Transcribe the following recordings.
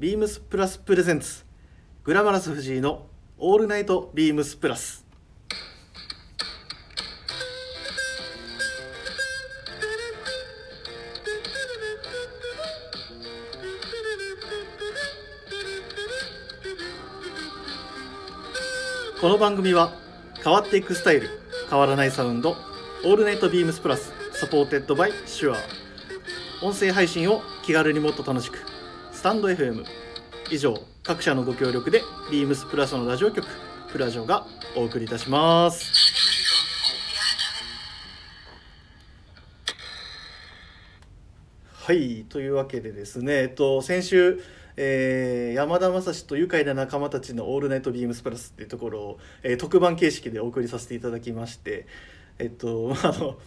ビームスプラス presents。グラマラス藤井のオールナイトビームスプラス。この番組は変わっていくスタイル変わらないサウンドオールナイトビームスプラス supported by シュア音声配信を気軽にもっと楽しく。タンド FM 以上各社のご協力でビームスプラスのラジオ局プラジオがお送りいたします。はいというわけでですねえっと先週えー山田雅史と愉快な仲間たちの「オールナイトビームスプラス」っていうところを、えー特番形式でお送りさせていただきましてえっとあの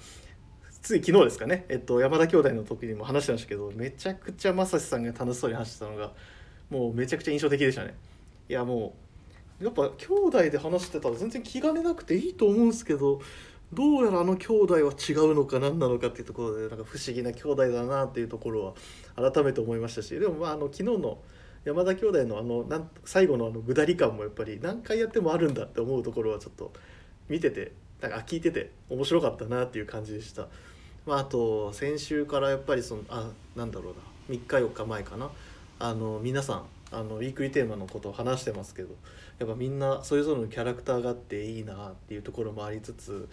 つい昨日ですかね、えっと、山田兄弟の時にも話してましたけどめちゃくちゃ雅史さんが楽しそうに話してたのがもうめちゃくちゃ印象的でしたねいやもうやっぱ兄弟で話してたら全然気兼ねなくていいと思うんですけどどうやらあの兄弟は違うのか何なのかっていうところでなんか不思議な兄弟だなっていうところは改めて思いましたしでもまああの昨日の山田兄弟のあのなん最後のあのぐだり感もやっぱり何回やってもあるんだって思うところはちょっと見ててなんか聞いてて面白かったなっていう感じでした。まあ、あと先週からやっぱりそのあなんだろうな3日4日前かな。あの皆さんあのウィークリーテーマのことを話してますけどやっぱみんなそれぞれのキャラクターがあっていいなっていうところもありつつ、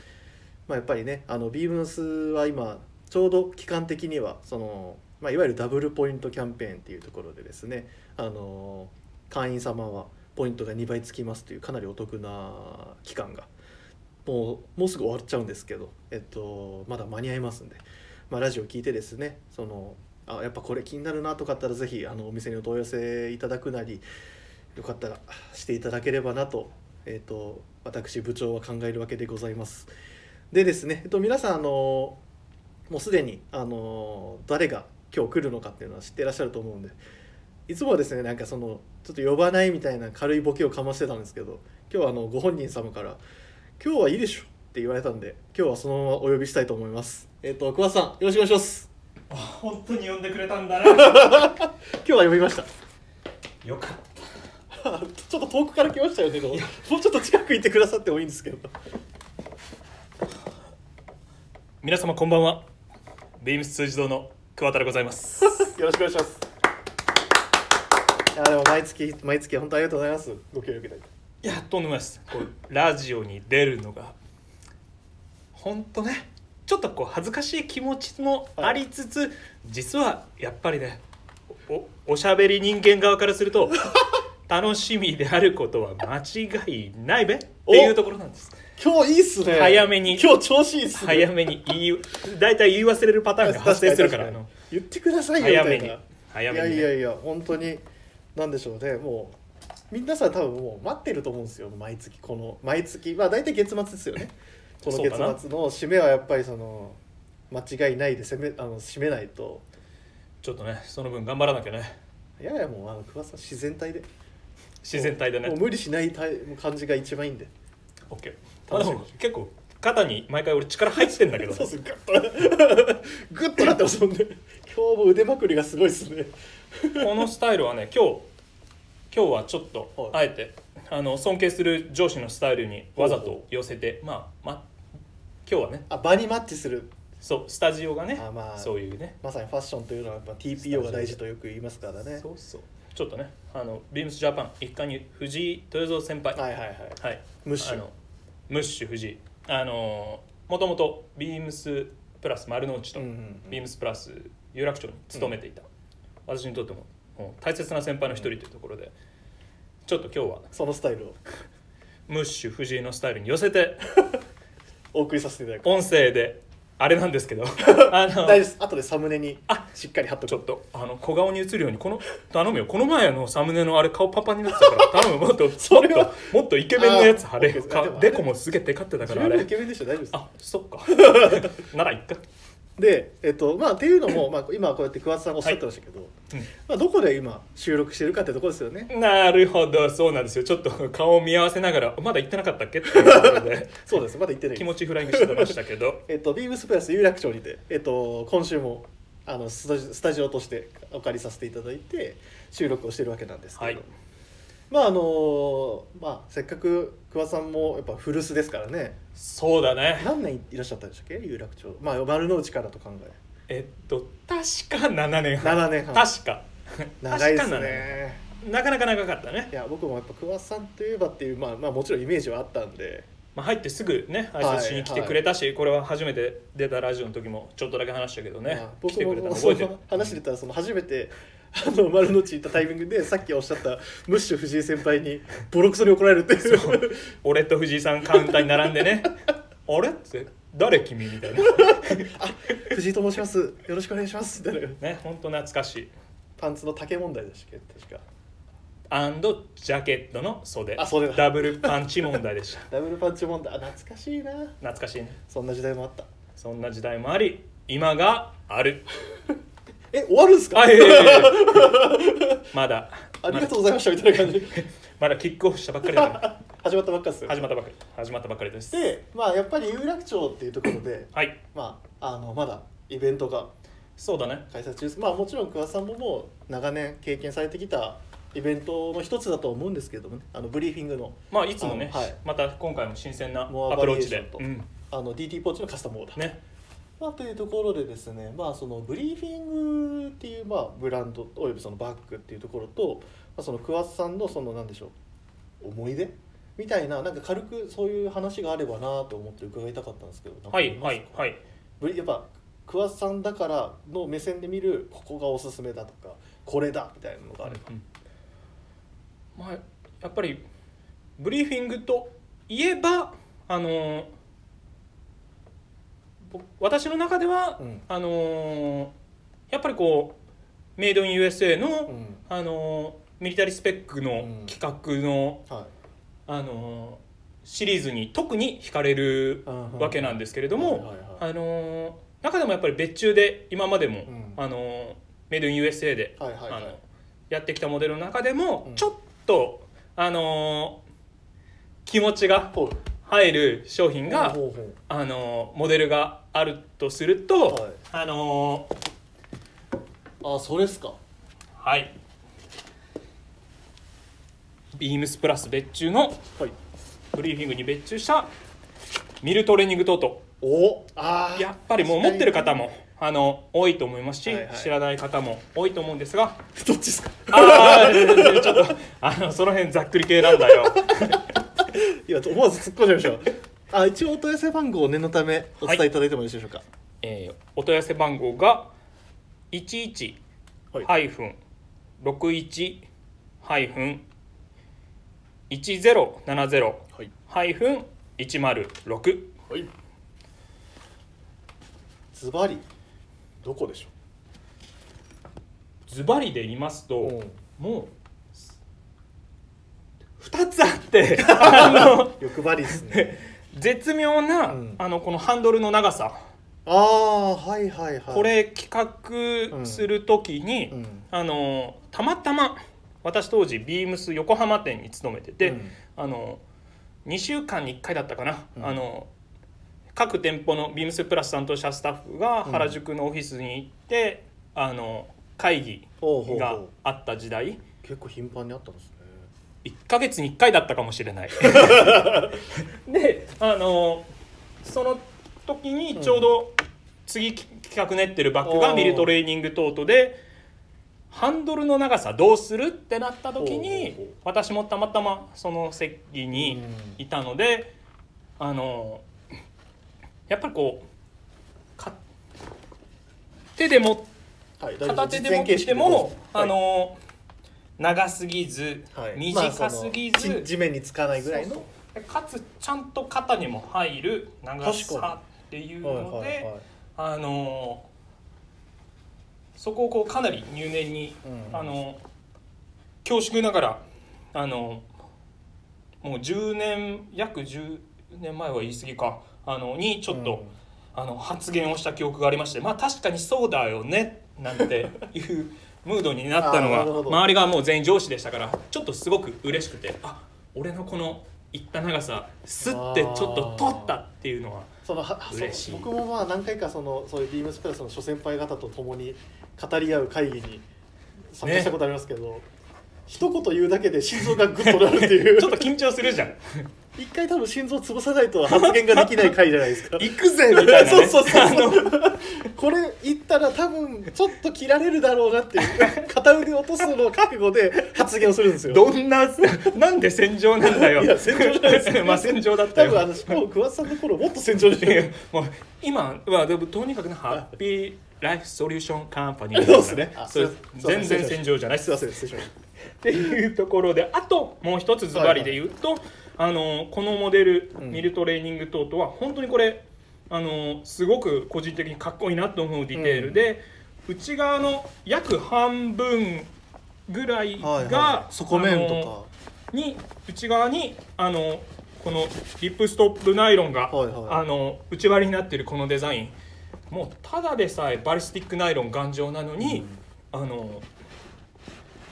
まあ、やっぱりねあのビームスは今ちょうど期間的にはその、まあ、いわゆるダブルポイントキャンペーンっていうところでですねあの会員様はポイントが2倍つきますというかなりお得な期間がもうもうすぐ終わっちゃうんですけど、えっと、まだ間に合いますんで、まあ、ラジオ聞いてですねそのあやっぱこれ気になるなとかあったらぜひあのお店にお問い合わせいただくなりよかったらしていただければなと,、えっと私部長は考えるわけでございます。でですね、えっと、皆さんあのもうすでにあの誰が今日来るのかっていうのは知ってらっしゃると思うんでいつもはですねなんかそのちょっと呼ばないみたいな軽いボケをかましてたんですけど今日はあのご本人様から「今日はいいでしょ」って言われたんで今日はそのままお呼びしたいと思います。えっ、と桑田さんよろしくお願いします。本当に呼んでくれたんだな。今日は呼びました。よかっちょっと遠くから来ましたよねもうちょっと近く行ってくださってもいいんですけど。た皆様こんばんは。ビームス通じ堂の桑田でございます。よろしくお願いします。いやでも毎月毎月本当ありがとうございます。ご協力いただいていやとんでもないです。こうラジオに出るのが。本当ねちょっとこう恥ずかしい気持ちもありつつ、実はやっぱりねおおしゃべり人間側からすると 楽しみであることは間違いないべっていうところなんです。今日いいっすね。早めに。今日調子いいっすね。早めに言い大体言い忘れるパターンが発生するから。言ってくださいよみたいな。早めに。早めにね。いやいやいや本当になんでしょうね。もう皆さん多分もう待ってると思うんですよ。毎月この毎月まあ大体月末ですよね。この月末の締めはやっぱりその間違いないで攻めあの締めないと。ちょっとねその分頑張らなきゃね。いやいやもうあの桑田さん自然体で。自然体でね。もう無理しない感じが一番いいんで。OK まあでも結構肩に毎回俺力入ってんだけど。そうっすグッと。グッとなってますもんね。今日も腕まくりがすごいですね。このスタイルはね今日今日はちょっとはあえてあの尊敬する上司のスタイルにわざと寄せてまあまあ今日はね。あ場にマッチする。そうスタジオがねあまあそういうね。まさにファッションというのはやっぱ TPO が大事とよく言いますからね。そうそう。ちょっとねあのビームスジャパン一貫に藤井豊三先輩。はいはいはい。はい、ムッシュ。ムッシュ藤井。あのもともとビームスプラス丸の内と、うんうんうん。ビームスプラス有楽町に勤めていた、私にとっても大切な先輩の一人というところで、ちょっと今日はそのスタイルを。ムッシュ藤井のスタイルに寄せて お送りさせていただく。音声であれなんですけど あの大丈夫です。後でサムネにあしっかり貼っとく。ちょっとあの小顔に映るようにこの頼むよ。この前のサムネのあれ顔パンパンになってたから頼む。もっと それはもっともっとイケメンのやつ貼れ。あー OK かでもデコもすげえテカってたからあれ。イケメンでしょ大丈夫です。あそっか。ならいっかでえっとまあっていうのも、まあ、今こうやって桑田さんがおっしゃってましたけど、まあ、どこで今収録してるかってところですよね。なるほどそうなんですよ。ちょっと顔を見合わせながらまだ言ってなかったっけ？っていうところで。そうですまだ言ってない気持ちフライングしてましたけど。えっとビームスプラス有楽町にてえっと今週もあのスタジスタジオとしてお借りさせていただいて収録をしてるわけなんですけど、はいまああのまあせっかく桑さんもやっぱ古巣ですからね。そうだね。何年いらっしゃったんでしたっけ？有楽町。まあ丸の内からと考え。えっと確か7年半。7年半。確か。長いです確かねなかなか長かったね。いや僕もやっぱ桑さんといえばっていうまあまあもちろんイメージはあったんで。まあ、入ってすぐね挨拶しに来てくれたし、これは初めて出たラジオの時もちょっとだけ話したけどね、まあ僕来てくれたも覚えてる。の話でたらその初めてあの丸の内行ったタイミングでさっきおっしゃったムッシュ藤井先輩にボロクソに怒られるっていう。俺と藤井さんカウンターに並んでね。あれって誰君みたいな。藤井と申します。よろしくお願いします。みたいな。ね本当懐かしい。パンツの丈問題でしたっけ？確か。アンドジャケットの袖。あ袖だ。ダブルパンチ問題でした。ダブルパンチ問題。あ懐かしいな。懐かしいね。そんな時代もあった。そんな時代もあり今があるえ終わるんすか？あいやいやいや まだ。ありがとうございましたみたいな感じ。まだ。キックオフしたばっかりだから。始まったばっかですよ。始まったばっかり始まったばっかりです。でまあやっぱり有楽町っていうところではい。まああのまだイベントがそうだね。開催中です。まあもちろん桑さんももう長年経験されてきたイベントの一つだと思うんですけれどもね。あのブリーフィングの。まあいつもね、はい。また今回も新鮮なモアアプローチでバリエーションと。うん。あの DT ポーチのカスタムオーダー、ねまあ、というところでですね、まあ、そのブリーフィングっていう、まあ、ブランドおよびそのバッグっていうところと、まあ、その桑田さんのそのなんでしょう思い出？みたいななんか軽くそういう話があればなと思って伺いたかったんですけどはいはいはい。やっぱ桑田さんだからの目線で見るここがおすすめだとかこれだみたいなのがあれば、うんまあやっぱりブリーフィングといえばあの私の中では、うん。あのーやっぱりこうメイドイン USA の、うん。あのーミリタリースペックのうん。企画の、はい。あのーシリーズに特に惹かれるうん。わけなんですけれども、あのー中でもやっぱり別注で今までも、うん。あのーメイドイン USA で、あのやってきたモデルの中でも、うん。ちょっとあのー気持ちが入る商品が、あのーモデルがあるとすると、はい。あのーあそれっすか。はい。ビームスプラス別注のはい。ブリーフィングに別注したミルトレーニングトート。おあー。やっぱりもう持ってる方もあの多いと思いますし、はいはい。知らない方も多いと思うんですが。どっちですか。ああちょっとあのその辺ざっくり系なんだよ いや思わず突っ込んじゃいましたよ。あ一応お問い合わせ番号を念のためお伝えいただいてもよろしいでしょうか、えーお問い合わせ番号が11はいハイフン61ハイフン1070はい。ハイフン106はい。ズバリどこでしょズバリで言いますと、う。もう2つああの欲張りですね。絶妙な、うん。あのこのハンドルの長さ、ああはいはいはい。これ企画する時に、うん。あのたまたま私当時ビームス横浜店に勤めてて、うん。あの2週間に1回だったかな、うん。あの各店舗のビームスプラス担当者スタッフが原宿のオフィスに行って、あの会議がう。あった時代。結構頻繁にあったんですね1ヶ月に1回だったかもしれない。であのその時にちょうど次企画練ってるバッグがミルトレーニングトートでハンドルの長さどうするってなった時に私もたまたまその席にいたのであのやっぱりこうか手でもはい片手で持っても、どうぞあの長すぎず、はい。短すぎず、まあ地地面につかないぐらいの。かつちゃんと肩にも入る長さっていうはいので、はいはいあのそこをこうかなり入念に、うん。あの恐縮ながらあのもう10年約10年前は言い過ぎかあのにちょっと、うん。あの発言をした記憶がありましてまあ確かにそうだよねなんていうムードになったのは周りがもう全員上司でしたからちょっとすごく嬉しくてあ俺のこのいった長さスッてちょっと取ったっていうのはその嬉しい。僕もまあ何回かそのそういうビームスプラスの諸先輩方と共に語り合う会議に参加したことありますけど、一言言うだけで心臓がグッとなるっていう。ちょっと緊張するじゃん一回多分心臓潰さないと発言ができない回じゃないですか。行くぜみたいな、ね、そうそうそうこれ言ったら多分ちょっと切られるだろうなっていう。片腕落とすのを覚悟で発言をするんですよ。どんななんで戦場なんだよ。いや戦場じゃないです まあ戦場だったよ。多分あのしかも桑田さんの頃もっと戦場でしたい。もう今はでもとにかくねハッピーライフソリューションカンパニーです。ね全然戦場じゃない。っすいません失礼しましっていうところであともう一つズバリで言うと、あのこのモデル、うん。ミルトレーニングトートは本当にこれあのすごく個人的にかっこいいなと思うディテール。で、内側の約半分ぐらいたはいが、はい。底面とに内側にあのこのリップストップナイロンが、はいはい。あの内割りになっているこのデザイン。もうただでさえバリスティックナイロン頑丈なのに、あのか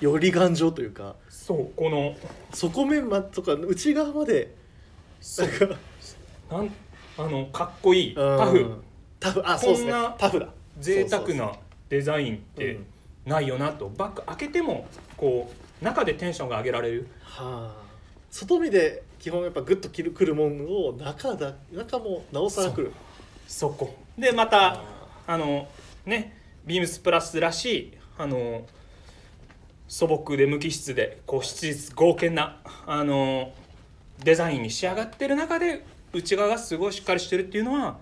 より頑丈というかそうこの底面まとか内側までそう。なんあのかっこいいうん。タフ。タフあそうですね。こんなタフだ。贅沢なデザインってうん。ないよなと。バッグ開けてもこう中でテンションが上げられる。はあ。外見で基本やっぱグッときるくるものを中だ中もなおさらくる。そこ。でまたあのねビームスプラスらしいあの素朴で無機質でこう質実剛健なあのデザインに仕上がってる中で内側がすごいしっかりしてるっていうのは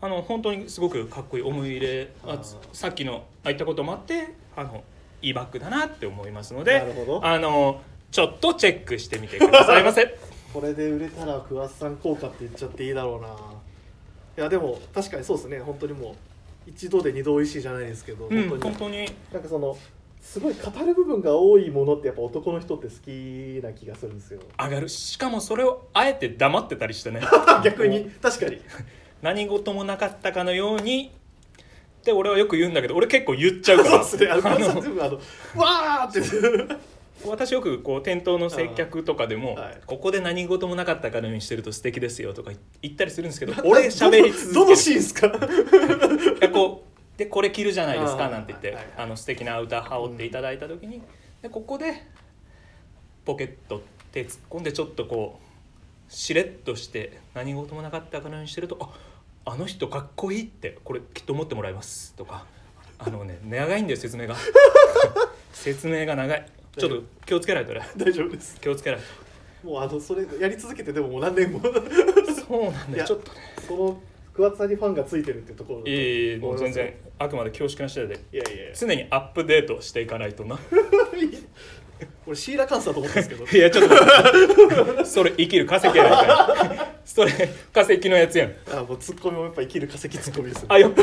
あの本当にすごくかっこいい思い入れあさっきのああいったこともあってあのいいバッグだなって思いますのなでるほど。あのちょっとチェックしてみてくださいませ。これで売れたら桑田さん効果って言っちゃっていいだろうな。いやでも確かにそうですね。本当にもう一度で二度おいしいじゃないですけど、うん、本当に。本当に。なんかそのすごい語る部分が多いものってやっぱ男の人って好きな気がするんですよ。上がる。しかもそれをあえて黙ってたりしてね。逆に。確かに。何事もなかったかのように。って俺はよく言うんだけど俺結構言っちゃうから。そうですね。あのあの全部あのわーって。私よくこう店頭の接客とかでも、はいここで何事もなかったかのようにしてると素敵ですよとか言ったりするんですけど俺喋り続けるどのシー。ンですかこうでこれ着るじゃないですかなんて言って、はいはいあの素敵なアウター羽織っていただいた時に、でここでポケット手突っ込んでちょっとこうしれっとして何事もなかったかのようにしてるとああの人かっこいいってこれきっと思ってもらいますとか。あのね長いんだよ説明が。説明が長い。ちょっと気をつけないとね。大丈夫です。気をつけないもうあのそれやり続けてでももう何年も。とそうなんだよ。ちょっとね。その桑田さんにファンがついてるっていうところいえいえもう全然あくまで恐縮な次第で。いやいやいや。常にアップデートしていかないとな。俺シーラカンサーと思ったんですけど。いやちょっと待って。それ生きる化石やないかい。それ化石のやつやん。あもうツッコミもやっぱ生きる化石ツッコミですよあやっ。ぱ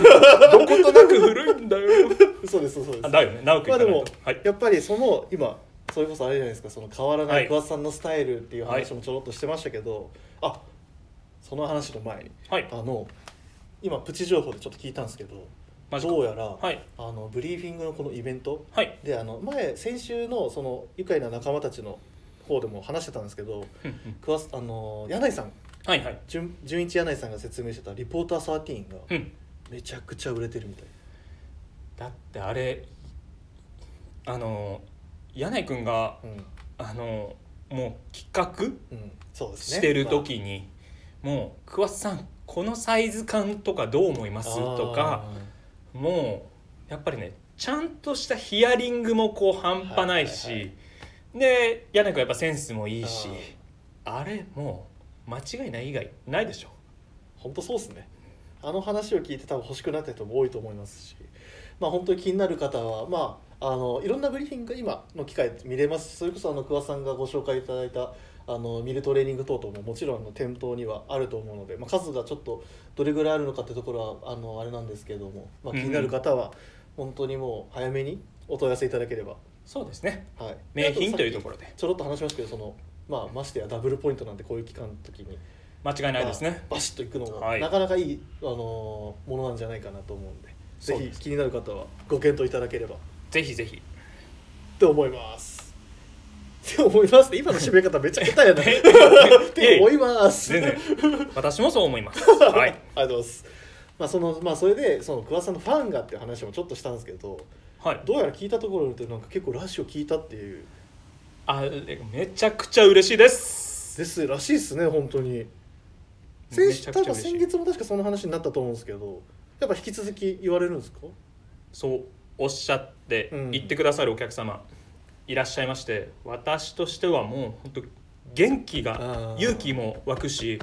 どことなく古いんだよ。そうですそうです。あだよね。直くまあでもはい。やっぱりその今それこそあれじゃないですか。その変わらなはい。い桑田さんのスタイルっていう話もちょろっとしてましたけど、あその話の前に。はい。あの今プチ情報でちょっと聞いたんですけどマジかどうやら、はい。あのブリーフィングのこのイベントはい。であの前先週のその愉快な仲間たちの方でも話してたんですけどうんうん。桑田あの柳井さん。はいはい。純純一柳井さんが説明してたリポーター13がうん。めちゃくちゃ売れてるみたい。だってあれあの柳井君がうん、あのもう企画うん、そうですね。してる時に、もう桑田さんこのサイズ感とかどう思いますまあとかもうやっぱりねちゃんとしたヒアリングもこう半端ないし、はいはいはで柳君やっぱセンスもいいしあれもう間違いない以外ないでしょ。本当そうですね。あの話を聞いて多分欲しくなった人も多いと思いますしまあ本当に気になる方はまああのいろんなブリーフィングが今の機会で見れますしそれこそあの桑田さんがご紹介いただいたあのミルトレーニング等々ももちろん店頭にはあると思うので、まあ、数がちょっとどれぐらいあるのかってところはあのあれなんですけども、まあ、気になる方は本当にもう早めにお問い合わせいただければ、そうですね。はい、名品というところろで。ちょろっと話しましたけどその、まあ、ましてやダブルポイントなんてこういう期間の時に。間違いないですね。バシッといくのも、はい。なかなかいい、あのーものなんじゃないかなと思うんでぜひ気になる方はご検討いただければ。ぜひぜひ。と思いますって思います。ね今の締め方めっちゃ下手やな。えって思います。全然。私もそう思います。はい。ありがとうございます。まあそのまあそれでその桑田さんのファンがっていう話もちょっとしたんですけどはい。どうやら聞いたところでなんか結構ラジオ聞いたっていう。あめちゃくちゃ嬉しいです。ですらしいですね本当に。め先先月も確かその話になったと思うんですけどやっぱ引き続き言われるんですか？そうおっしゃってうん。言ってくださるお客様いらっしゃいまして私としてはもう本当元気が勇気も湧くし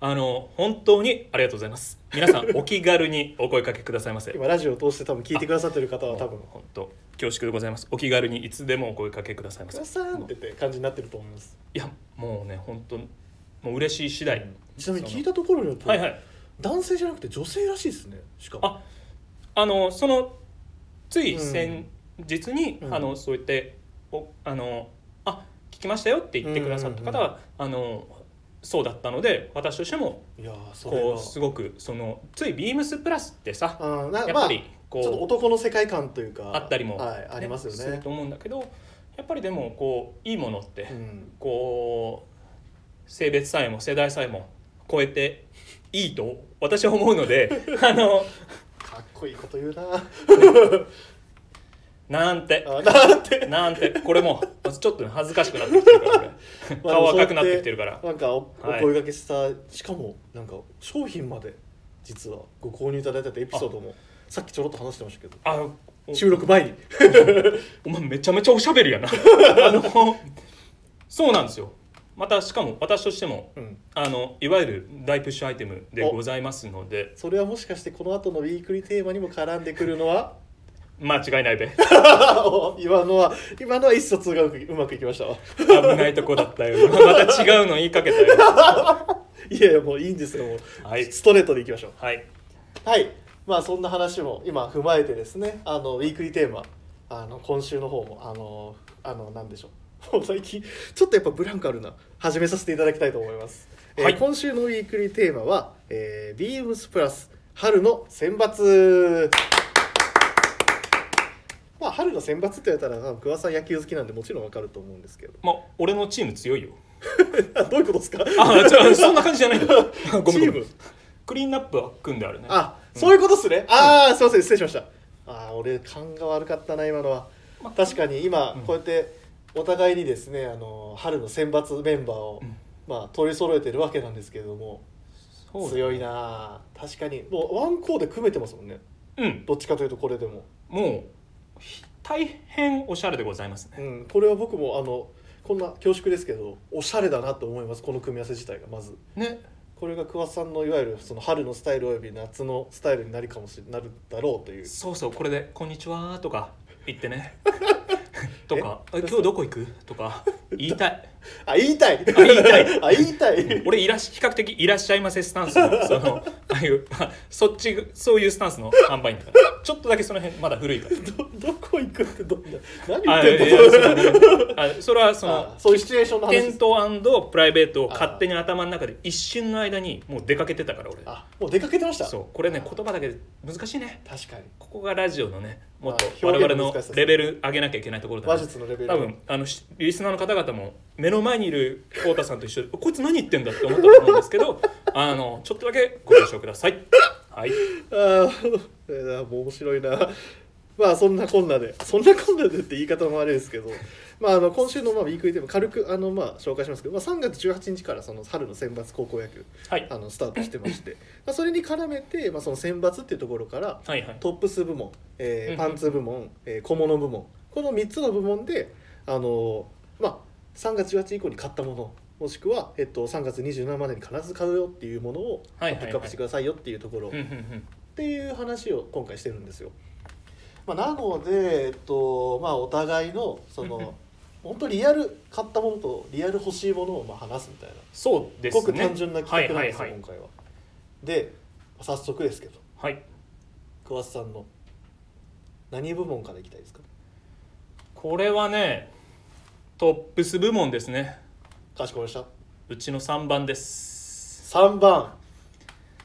あの本当にありがとうございます。皆さん お気軽にお声かけくださいませ。今ラジオを通して多分聞いてくださってる方は多分。本当恐縮でございます。お気軽にいつでもお声かけください「ませ。桑田さん」ってて感じになってると思います。いやもうね本当もう嬉しい次第、ちなみに聞いたところによると、はいはい。男性じゃなくて女性らしいですね。しかも。ああのそのつい先日に、うん。あのそう言っておあのあ聞きましたよって言ってくださった方は、あのそうだったので私としてもこうすごくそのついビームスプラスってさやっぱりこちょっとう男の世界観というかあったりも、はい、ありますよね。すると思うんだけどやっぱりでもこういいものって、うん。こう性別さえも世代さえも超えていいと私は思うので あのかっこいいこと言うな なんて。あなんて。なんて。これもうちょっとね恥ずかしくなってきてるから 顔赤くなってきてるから。なんかお声掛けした、しかもなんか商品まで実はご購入いただいたエピソードもさっきちょろっと話してましたけどあお収録前に。お前めちゃめちゃおしゃべりやな。あのそうなんですよ。またしかも私としてもうん。あのいわゆる大プッシュアイテムでございますので。それはもしかしてこの後のウィークリーテーマにも絡んでくるのは？間違いないべ。今のは今のは一卒がうまくいきましたわ。危ないとこだったよ。また違うの言いかけたよ。いやいやもういいんですよもう、はい。ストレートでいきましょう。はい。はい。まあそんな話も今踏まえてですね。あのウィークリーテーマ。あの今週の方もあのあのなんでしょう。も う最近ちょっとやっぱブランクあるな。始めさせていただきたいと思います、えーはい。今週のウィークリーテーマは、えー、ビームスプラス春の選抜まあ春の選抜って言われたら多分桑田さん野球好きなんでもちろんわかると思うんですけど。まあ俺のチーム強いよ。あ どういうことですか？あ違うそんな感じじゃないんだごめん。チごめーム。んクリーンナップは組んであるね。あそういうことっすね、ああすいません失礼しました。ああ俺勘が悪かったな今のは。まあ確かに今うん。こうやってお互いにですねあの春の選抜メンバーを、うん。まあ取り揃えてるわけなんですけれども。ね。強いな確かに。もうワンコーで組めてますもんね。うん。どっちかというとこれでも、もうひ大変おしゃれでございますね。うん、これは僕もあのこんな恐縮ですけどおしゃれだなと思いますこの組み合わせ自体がまず。ね。これが桑田さんのいわゆるその春のスタイルおよび夏のスタイルになるかもしれなるだろうという。そうそうこれで「こんにちは」とか言ってね とか「え？え今日どこ行く?」とか。言いたい。あ言いたい。言いたい。あ言いたい。俺いらっし比較的「いらっしゃいませ」スタンスのそのああいうあそっちそういうスタンスの販売員だか。らちょっとだけその辺まだ古いから。どどこ行くってどんな？何言あってんの？あそれはそのあそういうシチュエーションの話。ントプライベートを勝手に頭の中で一瞬の間にもう出かけてたから俺。あもう出かけてました？そうこれね言葉だけで難しいね。確かに。ここがラジオのねもっとまあ我々のレベル上げなきゃいけないところだ、ね、話術のレベル。多分あのしリスナーの方々も目の前にいる浩太さんと一緒でこいつ何言ってんだって思ったと思うんですけど あのちょっとだけご了承ください。はい。あーえーもう面白いな。まあそんなこんなでそんなこんなでって言い方もあれですけど、まあ、あの今週のまあウィークリーテーマ軽くあのまあ紹介しますけど、まあ、3月18日からその春の選抜高校野球はい。あのスタートしてましてまあそれに絡めて、まあ、その選抜っていうところからはいはい。トップス部門、えーうん。パンツ部門、えー小物部門この3つの部門で、あのまあ、3月18日以降に買ったものもしくは、えっと、3月27までに必ず買うよっていうものをピックアップしてくださいよっていうところ、っていう話を今回してるんですよ。まあ、なので、えっとまあ、お互いのその本当リアル買ったものとリアル欲しいものをまあ話すみたいな。そうですね。ごく単純な企画なんですよ、今回は。で早速ですけど。はい。桑田さんの何部門からいきたいですか？これはねトップス部門ですね。かしこまりましうちの3番です。た3番。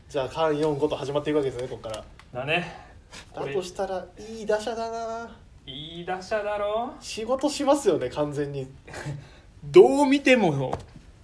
じゃあ3 4 5と始まっていくわけですねここから。だね。だとしたらいい打者だな。いい打者だろ？仕事しますよね完全に。どう見ても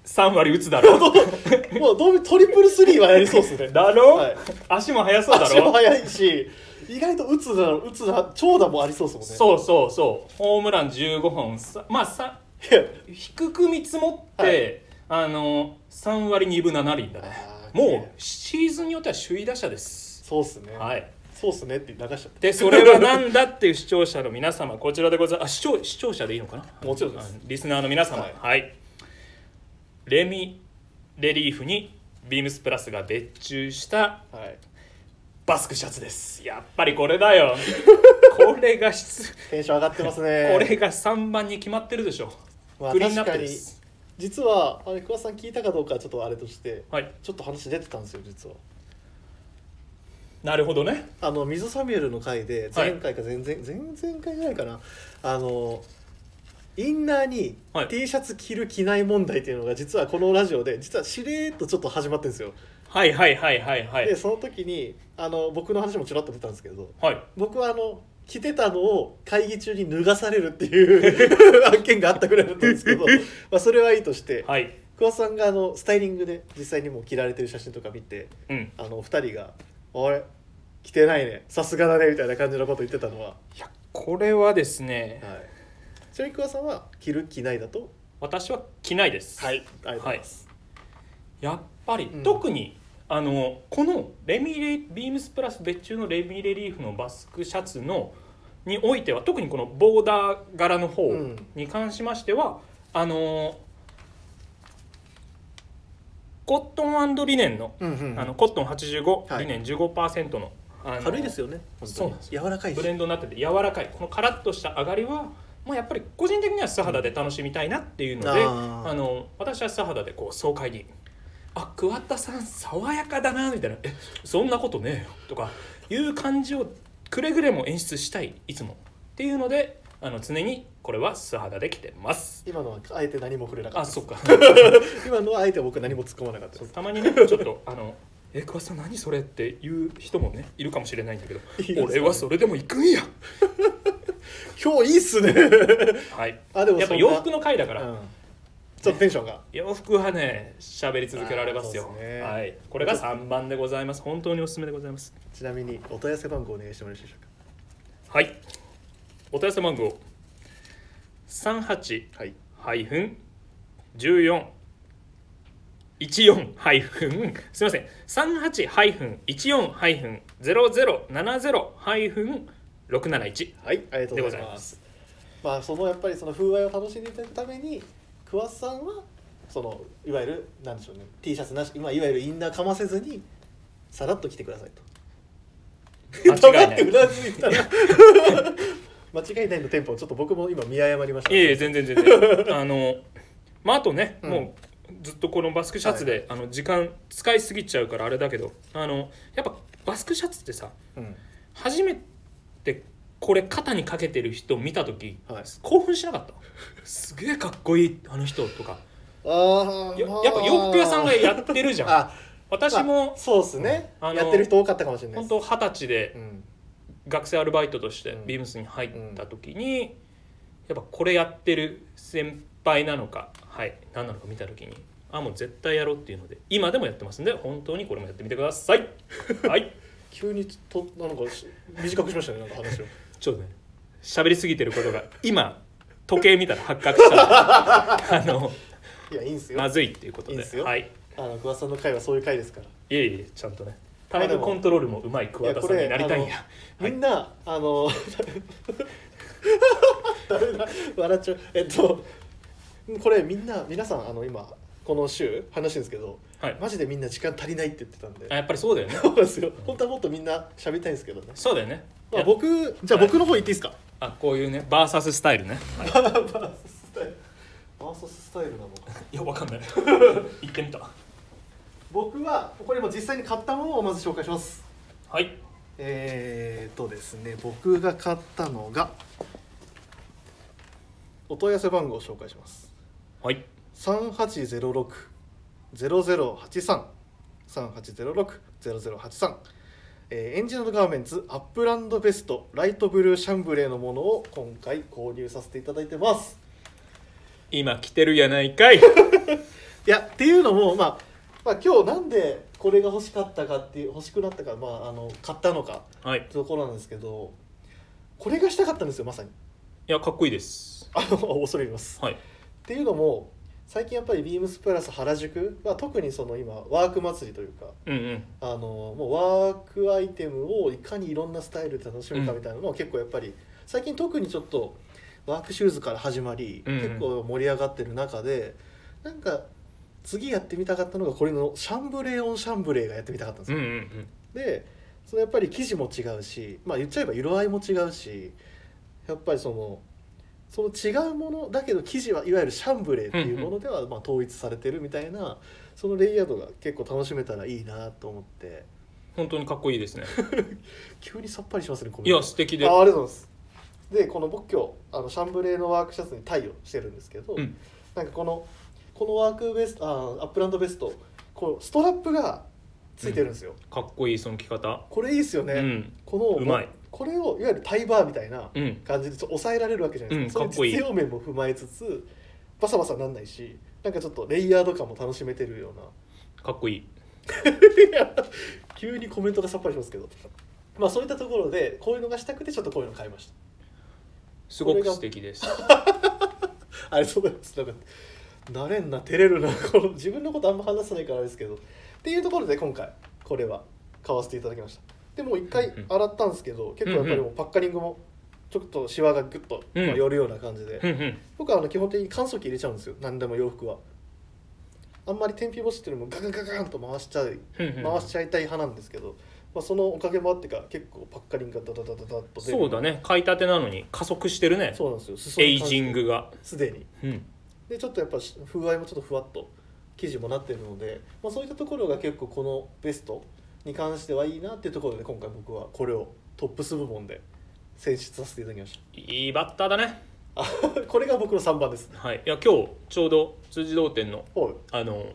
3割打つだろ。もうどうトリプルスリーはやりそうっすね。だろ、はい。足も速そうだろ？足も速いし意外と打つだろ打つだ長打もありそうですもんね。そうそうそう。ホームラン15本。さまあさ低く見積もって、あの3割2分7厘だね。もうシーズンによっては首位打者です。そうっすね、はい。そうっすねって流しちゃっでそれはなんだっていう視聴者の皆様こちらでございます。あ視聴視聴者でいいのかな？もちろんです。あリスナーの皆様。はい。はい、レミレリーフにビームスプラスが別注したたはいバスクシャツです。やっぱりこれだよ。これが質テンション上がってますね。これが3番に決まってるでしょ、まあクリーンナッ確かに。プです実はあれ桑田さん聞いたかどうかはちょっとあれとしてはい。ちょっと話出てたんですよ実は。なるほどね。あの水サミュエルの回ではい前回か前々、前々回ぐらいかな。あのインナーにはい。T シャツ着る着ない問題っていうのが実はこのラジオで実はしれーっとちょっと始まってるんですよ、はいはいはいはいはい。でその時にあの僕の話もちらっと出たんですけどはい。僕はあの着てたのを会議中に脱がされるっていう 案件があったぐらいだったんですけど まあそれはいいとしてはい。桑田さんがあのスタイリングで実際にもう着られてる写真とか見てうん。あのお二人が「おい着てないね。さすがだね」みたいな感じのこと言ってたのは、いやこれはですね。はい、ちなみに桑田さんは着る着ないだと？私は着ないです、はい。ありがとうございます、やっぱり、うん。特にあのこのレミレビームスプラス別注のレミレリーフのバスクシャツのにおいては特にこのボーダー柄の方うん。に関しましては、あのコットンリネンの,、うんうんあのコットン85、はい。リネン15%のあの軽いですよね。そうなんです柔らかいし。ブレンドになってて柔らかい。このカラッとした上がりはもうやっぱり個人的には素肌で楽しみたいなっていうので、あー。あの私は素肌でこう爽快に「あ桑田さん爽やかだな」みたいな「えそんなことねえよ」とかいう感じをくれぐれも演出したいいつも。っていうのであの常にこれは素肌で着てます。今のはあえて何も触れなかった。あそっか。今のはあえて僕何も突っ込まなかった。ですたまにねちょっとあの「え桑田さん何それ?」っていう人もねいるかもしれないんだけど 俺はそれでも行くんや。今日いいっすね。はい。あでもやっぱ洋服の回だから、うんちょっとテンションが。洋服はね喋り続けられますよ。ね。はい。これが3番でございます。本当におすすめでございます。ちなみにお問い合わせ番号お願いしてもよろしいでしょうはい。お問い合わせ番号。38かはい。ハイフン。14 14ハイフン。すみません。38ハイフン。14ハイフン。0070ハイフン。671はいありがとうございます。まあそのやっぱりその風合いを楽しんでいただくために桑田さんはそのいわゆるなんでしょうね T シャツなし、まあ、いわゆるインナーかませずにさらっと着てくださいと。間違いない。間違いないのテンポをちょっと僕も今見誤りました。いえいえ全然全然。あのまああとね、うん。もうずっとこのバスクシャツで、あの時間使いすぎちゃうからあれだけどあのやっぱバスクシャツってさうん。初めてこれ肩にかけてる人見た時、はい。興奮しなかった？すげえかっこいいあの人とか。ああややっぱ洋服屋さんがやってるじゃん。あ私も、まあそうですね、あのやってる人多かったかもしれない本当二十歳でうん。学生アルバイトとしてうん。ビームスに入った時に、やっぱこれやってる先輩なのかはい何なのか見た時にあもう絶対やろうっていうので今でもやってますんで本当にこれもやってみてください。はい。急にとなんかし短くしましたねなんか話をちょっとね喋りすぎてることが今時計見たら発覚した あのいやいいんすよ。まずいっていうことで。いいんすよ。はい。あの桑田さんの回はそういう回ですから。いえいえちゃんとね。タイムコントロールもうまい桑田さんになりたいんや。はいみんな、あの ダメだ笑っちゃう。えっとこれみんな皆さんあの今この週話してるんですけどはい。マジでみんな時間足りないって言ってたんで。あやっぱりそうだよね。そうなんですよ。本当はもっとみんな喋りたいんですけどね、そうだよねまあ、僕じゃあ僕の方言っていいですか、あこういうねバーサススタイルね、はい。バーサススタイル。バーサススタイルなのか。いやわかんない。行ってみた。僕はこれも実際に買ったものをまず紹介します。はい。えーとですね僕が買ったのがお問い合わせ番号を紹介します。はい。3806-0083 3806-0083えーエンジニアドガーメンツアップランドベストライトブルーシャンブレーのものを今回購入させていただいてます。今来てるやないかい。いやっていうのも、まあ、まあ今日なんでこれが欲しかったかっていう欲しくなったか、まあ、あの買ったのかはい。ところなんですけどこれがしたかったんですよまさに。いやかっこいいです。あの恐れ入ります。はい。っていうのも最近やっぱりビームスプラス原宿は特にその今ワーク祭りというかうんうん。あのもうワークアイテムをいかにいろんなスタイルで楽しむかみたいなのを結構やっぱり最近特にちょっとワークシューズから始まり、うんうん。結構盛り上がってる中でなんか次やってみたかったのがこれのシャンブレーオンシャンブレーがやってみたかったんですよ。うんうんうん。でそのやっぱり生地も違うしまあ言っちゃえば色合いも違うしやっぱりそのその違うものだけど生地はいわゆるシャンブレーっていうものではまあ統一されてるみたいなそのレイヤードが結構楽しめたらいいなと思って。本当にかっこいいですね。急にさっぱりしますねコメント。いや素敵で。あありがとうございます。でこの僕今日あのシャンブレーのワークシャツにタイをしてるんですけど、うん。なんかこのこのワークベストあアップランドベストこうストラップがついてるんですよ、かっこいいその着方。これいいですよね、うん。このうまいこれをいわゆるタイバーみたいなうん。感じでちょっと抑えられるわけじゃないですか、うんかっこいい。その実用面も踏まえつつバサバサなんないしなんかちょっとレイヤード感も楽しめてるような。かっこいい。急にコメントがさっぱりしますけど。まあそういったところでこういうのがしたくてちょっとこういうの買いました。すごく素敵です。あれそうです。なんか慣れんな照れるなこの自分のことあんま話さないからあれですけど。っていうところで今回これは買わせていただきましたでもう一回洗ったんですけど結構やっぱりもうパッカリングもちょっとシワがグッとうん。まあ寄るような感じで、僕はあの基本的に乾燥機入れちゃうんですよ何でも洋服は。あんまり天日干しっていうのもガガガガンと回しちゃう回しちゃいたい派なんですけど、まあ、そのおかげもあってか結構パッカリングがダダダダダッと出る。そうだね。買いたてなのに加速してるね。そうなんですよ。裾エイジングが。すでに。うん。でちょっとやっぱ風合いもちょっとふわっと生地もなってるので、まあ、そういったところが結構このベストに関してはいいなっていうところで今回僕はこれをトップス部門で選出させていただきましいいバッターだね。これが僕の3番です。はい。いや今日ちょうど辻堂店のはい。あの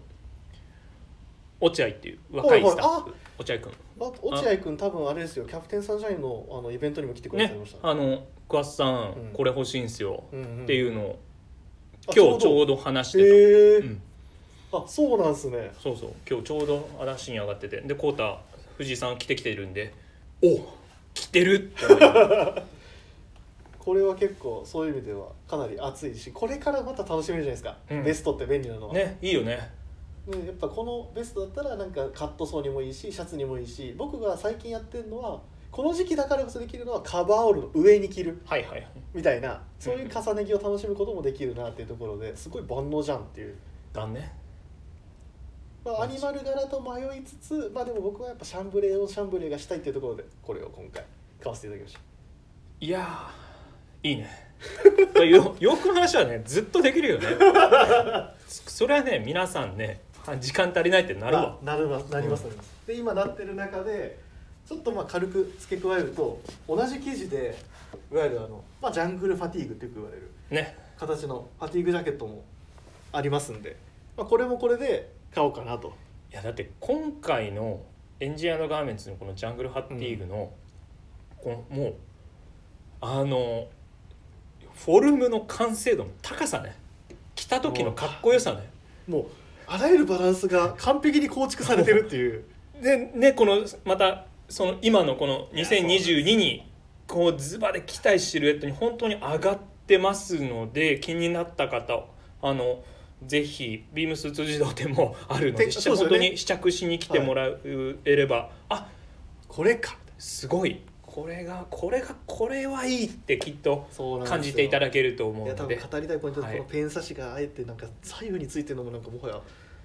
落合っていう若いスタッはいフ落合君あ落合君多分あれですよ。キャプテンサンシャインのあのイベントにも来てくださいねました、あの桑田さん、うん。これ欲しいんすよ、うんうん。っていうのをあ今日ちょうどど。話してた、へえうん、あそうなんですね。そうそう。今日ちょうど話に上がってて。で浩太藤井さん来てきてるんで。お来てるって思いながらこれは結構そういう意味ではかなり熱いしこれからまた楽しめるじゃないですか、うん。ベストって便利なのは、ねいいよね。ね、やっぱこのベストだったらなんかカットソーにもいいしシャツにもいいし僕が最近やってるのはこの時期だからこそできるのはカバーオールの上に着るはいはい。みたいなそういう重ね着を楽しむこともできるなっていうところですごい万能じゃんっていう、だねまあ、アニマル柄と迷いつつまあでも僕はやっぱシャンブレーをシャンブレーがしたいっていうところでこれを今回買わせていただきました。いやーいいね。よ洋服の話はねずっとできるよね。それはね皆さんねあ時間足りないってなるわ。あなるわなりますなります、で今なってる中でちょっとまあ軽く付け加えると同じ生地でいわゆるあの、まあ、ジャングルファティーグってよく言われるね。形のファティーグジャケットもありますんで、まあ、これもこれで買おうかなと。いやだって今回のエンジニアのガーメンツのこのジャングルハッティーグの、このもうあのフォルムの完成度の高さね。着た時のかっこよさね。もうあらゆるバランスが完璧に構築されてるっていう。でねこのまたその今のこの2022にこうズバで着たいシルエットに本当に上がってますので気になった方あのぜひビームスーツ自動店もあるのでてそうですよね。本当に試着しに来てもらえれば、あこれか。すごい。これがこれがこれはいいってきっと感じていただけると思いうや多ので分語りたいポイントではい。このペン差しがあえてなんか左右についてるのもなんかもはや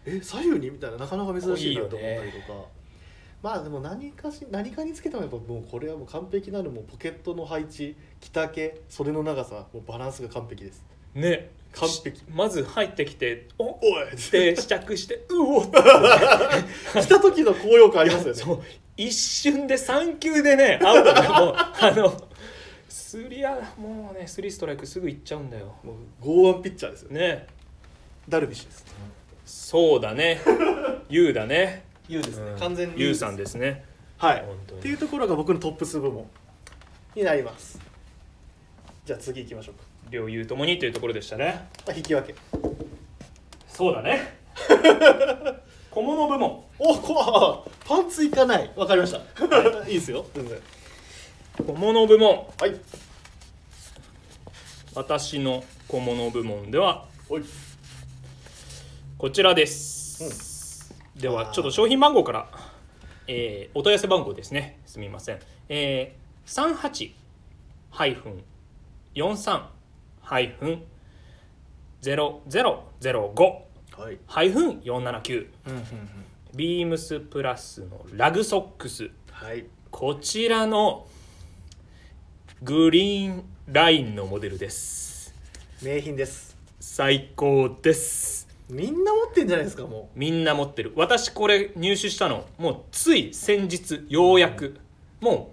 え左右にみたいななかなか珍しいなと思ったりとか、まあでも何かし何かにつけてもやっぱもうこれはもう完璧なるもうポケットの配置着丈袖の長さもうバランスが完璧です。ね完璧。まず入ってきて「おっ!」おい。って試着して「うおっ!」着た時の高揚感ありますよね。そう。一瞬で3球でねアウトで もうあのスリアもうねスリーストライクすぐいっちゃうんだよ。もう剛腕ピッチャーですよね。ね。ダルビッシュです。そうだね。ユウだね。ユウですね、うん。完全にユウさんですね。はい。っていうところが僕のトップス部門になります。じゃあ次行きましょうか両雄ともにというところでしたね。引き分け。そうだね。小物部門。おこパンツいかない。わかりました、はい、いいですよ。小物部門。はい。私の小物部門ではこちらです、うん、ではちょっと商品番号から、えー、お問い合わせ番号ですね。すみません、えー、38-43はい、ふん。ゼロゼロゼロ五。ハ、イフン四七九、ビームスプラスのラグソックス、はい、こちらのグリーンラインのモデルです。名品です。最高です。みんな持ってんじゃないですかもう。みんな持ってる。私これ入手したのもうつい先日ようやく、も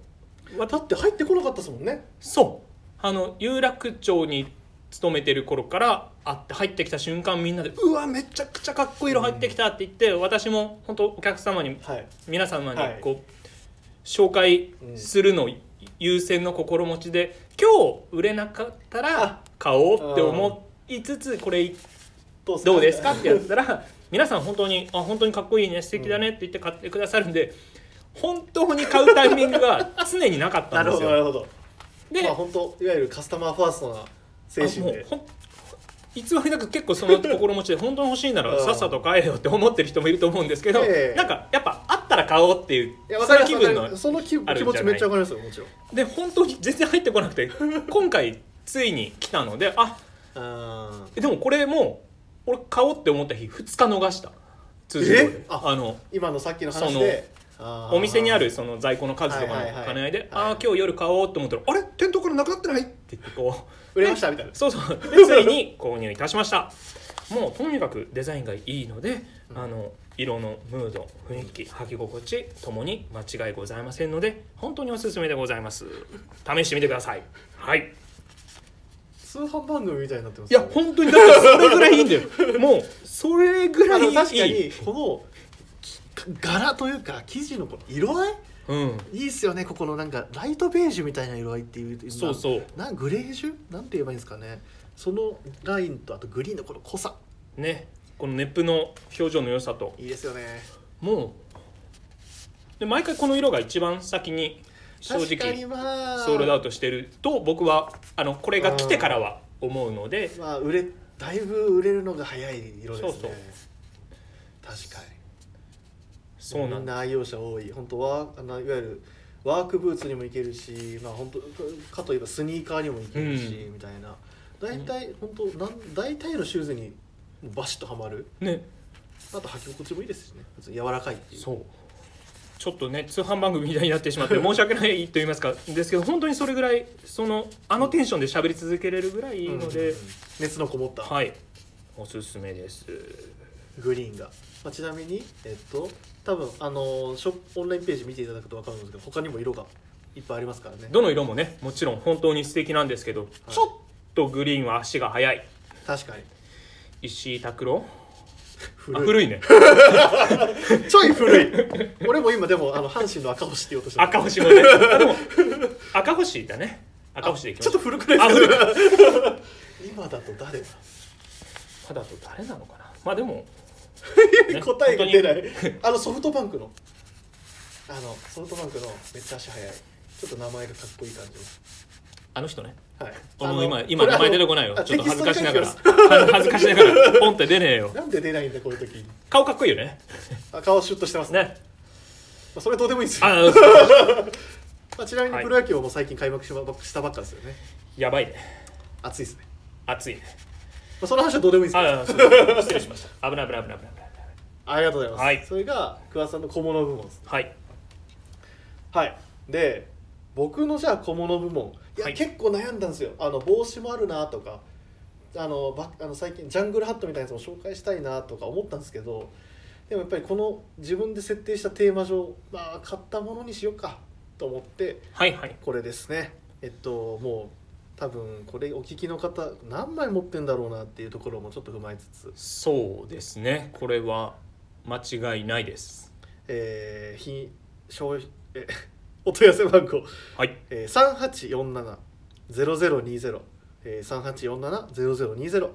うだって入ってこなかったですもんね。そう。あの有楽町に行っ勤めてる頃から会って入ってきた瞬間みんなで「うわめちゃくちゃかっこいい色入ってきた」って言って私も本当お客様にはい。皆様にはい。こう、紹介するの優先の心持ちで今日売れなかったらあ買おうって思いつつこれどうですかってやったら皆さん本当に「あ本当にかっこいいね素敵だね」って言って買ってくださるんで本当に買うタイミングが常になかったなんですよ。どなるほど。で、まあ本当いわゆるカスタマーファーストな精神で。あもうほん偽りなく結構その心持ちで本当に欲しいならうん。さっさと買えよって思ってる人もいると思うんですけど、ええ。なんかやっぱあったら買おうっていうその気分のその気持ちめっちゃわかりますよもちろん。で本当に全然入ってこなくて 今回ついに来たのでああでもこれもう俺買おうって思った日2日逃した。通常ああの今のさっきの話でお店にあるその在庫の数とかの兼ね合いで、はい。ああ今日夜買おうと思ったらあれ？店頭からなくなってない？って言ってこう売れました。みたい。な そうそう。でついに購入いたしました。もうとにかくデザインがいいので、あの色のムード雰囲気履き心地ともに間違いございませんので本当におすすめでございます。試してみてください。はい。通販番組みたいになってますいや本当に。だってそれぐらいいいんだよ。もうそれぐらいいい。確かにこのき柄というか生地のこの色合い？うん。いいっすよね。ここのなんかライトベージュみたいな色合いっていうそうそう。なんグレージュ？なんて言えばいいんですかね。そのラインとあとグリーンのこの濃さ。ね。このネップの表情の良さと。いいですよね。もうで毎回この色が一番先に正直まあ。ソールドアウトしてると僕はあのこれが来てからは思うので。まあ売れだいぶ売れるのが早い色ですね。そうそう。確かにそうなんだみんな愛用者多い。本当はあのいわゆるワークブーツにもいけるしまあ本当かといえばスニーカーにもいけるし、うん。みたいな。大体本当なん大体のシューズにバシッとはまる。ね。あと履き心地もいいですしね。柔らかいっていう。そう。ちょっとね通販番組みたいになってしまって申し訳ないと言いますか。ですけど本当にそれぐらいそのあのテンションで喋り続けれるぐらいいいので、うん。熱のこもった。はい。おすすめです。グリーンが、まあ、ちなみにえっと多分あのショップオンラインページ見ていただくと分かるんですけど他にも色がいっぱいありますからね。どの色もねもちろん本当に素敵なんですけど、ちょっとグリーンは足が速い。確かに。石井拓郎？あ古い。古いね。ちょい古い。俺も今でもあの阪神の赤星って言おうとして赤星もね。あでも赤星だね。赤星でいきましちょっと古くないあです古か今だと誰だ？まだと誰なのかな？まあでも、ね 答えが出ない。あのソフトバンクの。あのソフトバンクのめっちゃ足速い。ちょっと名前がかっこいい感じあの人ね。のはい。俺も今今名前出てここないよあちょっと恥ずかしながら。恥ずかしながら。ポンって出ねえよ。れなんで出ないんだこういう時。顔かっこいいよね。あ顔シュッとしてますね、ね。まあ、それどうでもいいですよ。あ まあ、ちなみにはい。プロ野球も最近開幕したばっかですよね。やばいね。熱いですね、熱い。ねまあ、その話はどうでもいいですけど。失礼しました。危ない危ない危ない危ない。危ない。ありがとうございます、はい。それが桑田さんの小物部門です。はい。はい。で僕のじゃあ小物部門。いや、はい。結構悩んだんですよ。あの帽子もあるなとか。あのばあの最近ジャングルハットみたいなやつも紹介したいなとか思ったんですけど。でもやっぱりこの自分で設定したテーマ上、まあ、買ったものにしようかと思ってはいはい。これですね。えっともう多分これお聞きの方何枚持ってんだろうなっていうところもちょっと踏まえつつ、そうですね。これは間違いないです。えー、ひ消費え お問い合わせ番号。はい。えー、3847-0020えー、3847-0020、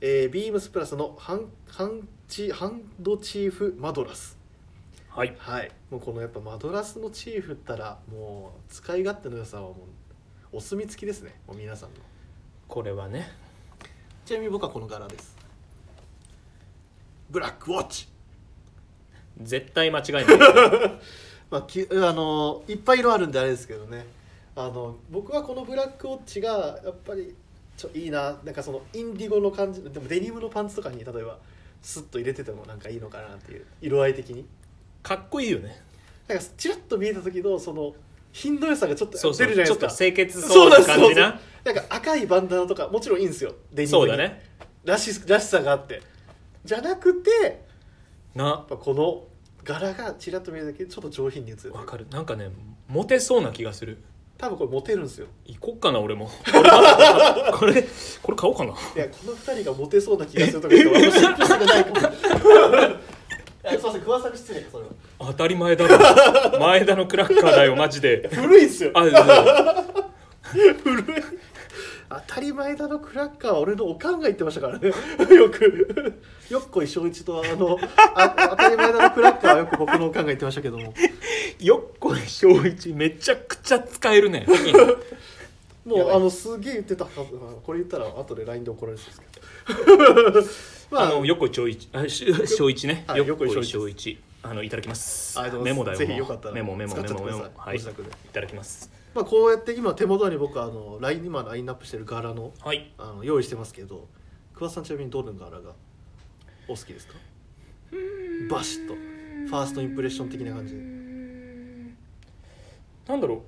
えー、ビームスプラスのハンハンチハンドチーフマドラス。はい。はい。もうこのやっぱマドラスのチーフったらもう使い勝手の良さはもうお墨付きですねもう皆さんの。これはね。ちなみに僕はこの柄です。ブラックウォッチ。絶対間違いない。まあ、きあのいっぱい色あるんであれですけどね。あの僕はこのブラックウォッチがやっぱりちょいいな。なんかそのインディゴの感じでもデニムのパンツとかに例えばスッと入れててもなんかいいのかなっていう色合い的に。かっこいいよね。なんかチラッと見えた時のその品の良さがちょっと出るじゃないですか。ちょっと清潔そうな感じな。なんか赤いバンダナとかもちろんいいんですよ。デニムに。そうだねらしらしさがあって。じゃなくてな。ぱこの柄がチラッと見えた時にちょっと上品に映る。わかる。なんかねモテそうな気がする。多分これモテるんですよ。行こっかな俺も。これまこれ買おうかな。いやこの二人がモテそうな気がするとか言って私がないかもすいません桑さんに失礼かそれは。当たり前だろ。前田のクラッカーだよマジで。古いっすよ。あ 古い。当たり前だのクラッカーは俺のおかんが言ってましたからね。よく。よっこい正一とあのあ当たり前だのクラッカーはよく僕のおかんが言ってましたけども。よっこい正一めちゃくちゃ使えるねもうあのすげえ言ってたはず。これ言ったら後で LINE で怒られそうですけど。まああの横井正一。あ一ね、はい横井正正一あのいただきます。メモだよぜひよかったらメモメモメモメモ。はい。いただきます。まあこうやって今手元に僕はあの LINE 今ラインナップしてる柄のはい。あの用意してますけど桑田さんちなみにどの柄が？お好きですか？バシッと。ファーストインプレッション的な感じで。なんだろう。い